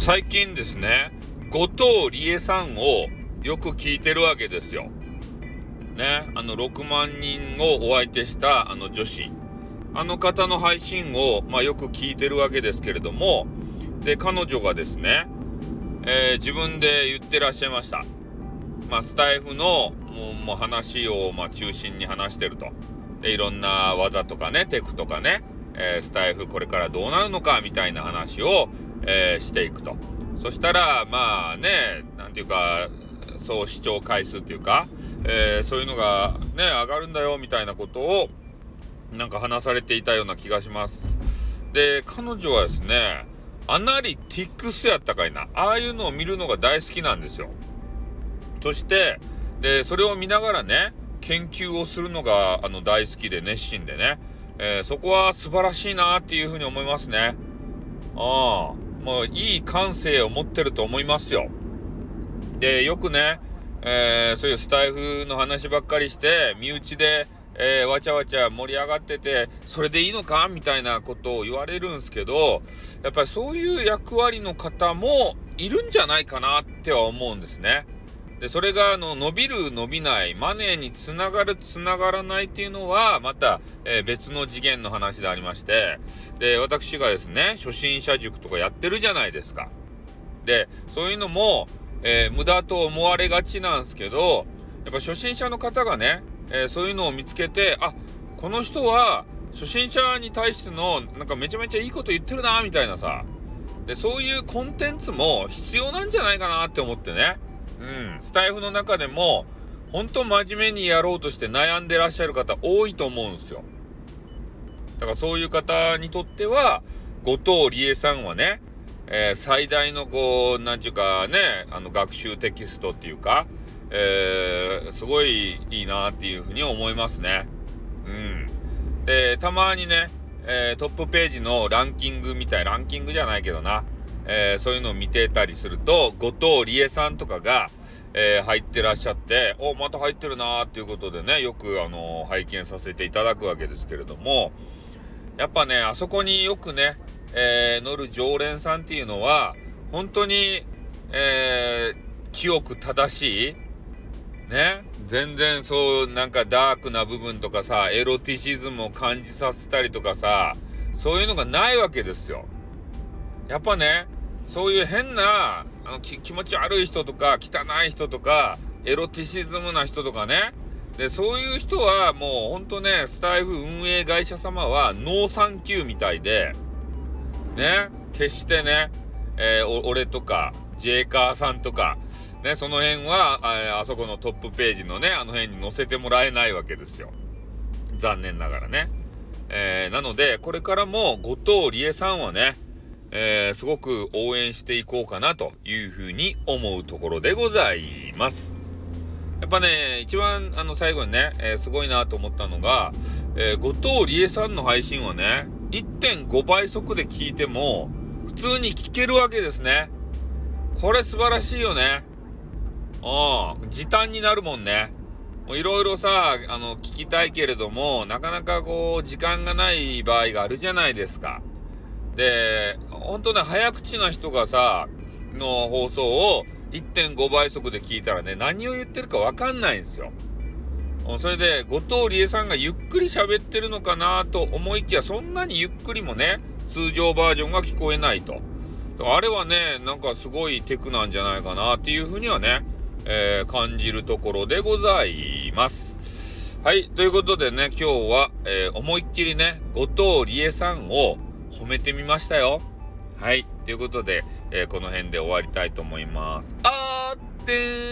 最近ですね、後藤理恵さんをよく聞いてるわけですよ。ね、あの6万人をお相手したあの女子。あの方の配信を、まあ、よく聞いてるわけですけれども、で、彼女がですね、えー、自分で言ってらっしゃいました。まあ、スタイフのもうもう話を、まあ、中心に話してると。で、いろんな技とかね、テクとかね、えー、スタイフこれからどうなるのかみたいな話を、えー、していくと。そしたら、まあね、なんていうか、総視聴回数っていうか、えー、そういうのがね、上がるんだよみたいなことを、なんか話されていたような気がします。で、彼女はですね、アナリティクスやったかいな。ああいうのを見るのが大好きなんですよ。そして、で、それを見ながらね、研究をするのがあの大好きで熱心でね、えー、そこは素晴らしいなっていうふうに思いますね。ああ。もういい感性を持ってると思いますよ。で、よくね、えー、そういうスタイフの話ばっかりして、身内で、えー、わちゃわちゃ盛り上がってて、それでいいのかみたいなことを言われるんすけど、やっぱりそういう役割の方もいるんじゃないかなっては思うんですね。で、それが、あの、伸びる、伸びない、マネーにつながる、つながらないっていうのは、また、えー、別の次元の話でありまして、で、私がですね、初心者塾とかやってるじゃないですか。で、そういうのも、えー、無駄と思われがちなんですけど、やっぱ初心者の方がね、えー、そういうのを見つけて、あ、この人は、初心者に対しての、なんかめちゃめちゃいいこと言ってるな、みたいなさ。で、そういうコンテンツも必要なんじゃないかなって思ってね。うん、スタイフの中でも、本当真面目にやろうとして悩んでらっしゃる方多いと思うんですよ。だからそういう方にとっては、後藤理恵さんはね、えー、最大のこう、なんちゅうかね、あの学習テキストっていうか、えー、すごいいいなっていうふうに思いますね。うん。で、たまにね、えー、トップページのランキングみたい、ランキングじゃないけどな、えー、そういうのを見てたりすると、後藤理恵さんとかが、えー、入ってらっしゃって、お、また入ってるなーっていうことでね、よくあのー、拝見させていただくわけですけれども、やっぱね、あそこによくね、え乗る常連さんっていうのは、本当に、え清く正しい、ね、全然そう、なんかダークな部分とかさ、エロティシズムを感じさせたりとかさ、そういうのがないわけですよ。やっぱね、そういう変な、あの、気持ち悪い人とか、汚い人とか、エロティシズムな人とかね。で、そういう人はもうほんとね、スタイフ運営会社様はノーサンキューみたいで、ね、決してね、えー、俺とか、ジェイカーさんとか、ね、その辺はあ、あそこのトップページのね、あの辺に載せてもらえないわけですよ。残念ながらね。えー、なので、これからも後藤理恵さんはね、えー、すごく応援していこうかなというふうに思うところでございます。やっぱね、一番あの最後にね、えー、すごいなと思ったのが、えー、後藤理恵さんの配信はね、1.5倍速で聞いても普通に聞けるわけですね。これ素晴らしいよね。うん、時短になるもんね。いろいろさ、あの、聞きたいけれども、なかなかこう、時間がない場合があるじゃないですか。で、本当ね、早口な人がさ、の放送を1.5倍速で聞いたらね、何を言ってるかわかんないんですよ。それで、後藤理恵さんがゆっくり喋ってるのかなと思いきや、そんなにゆっくりもね、通常バージョンが聞こえないと。あれはね、なんかすごいテクなんじゃないかなっていうふうにはね、えー、感じるところでございます。はい。ということでね、今日は、えー、思いっきりね、後藤理恵さんを褒めてみましたよ。はい。ということで、えー、この辺で終わりたいと思います。あーってー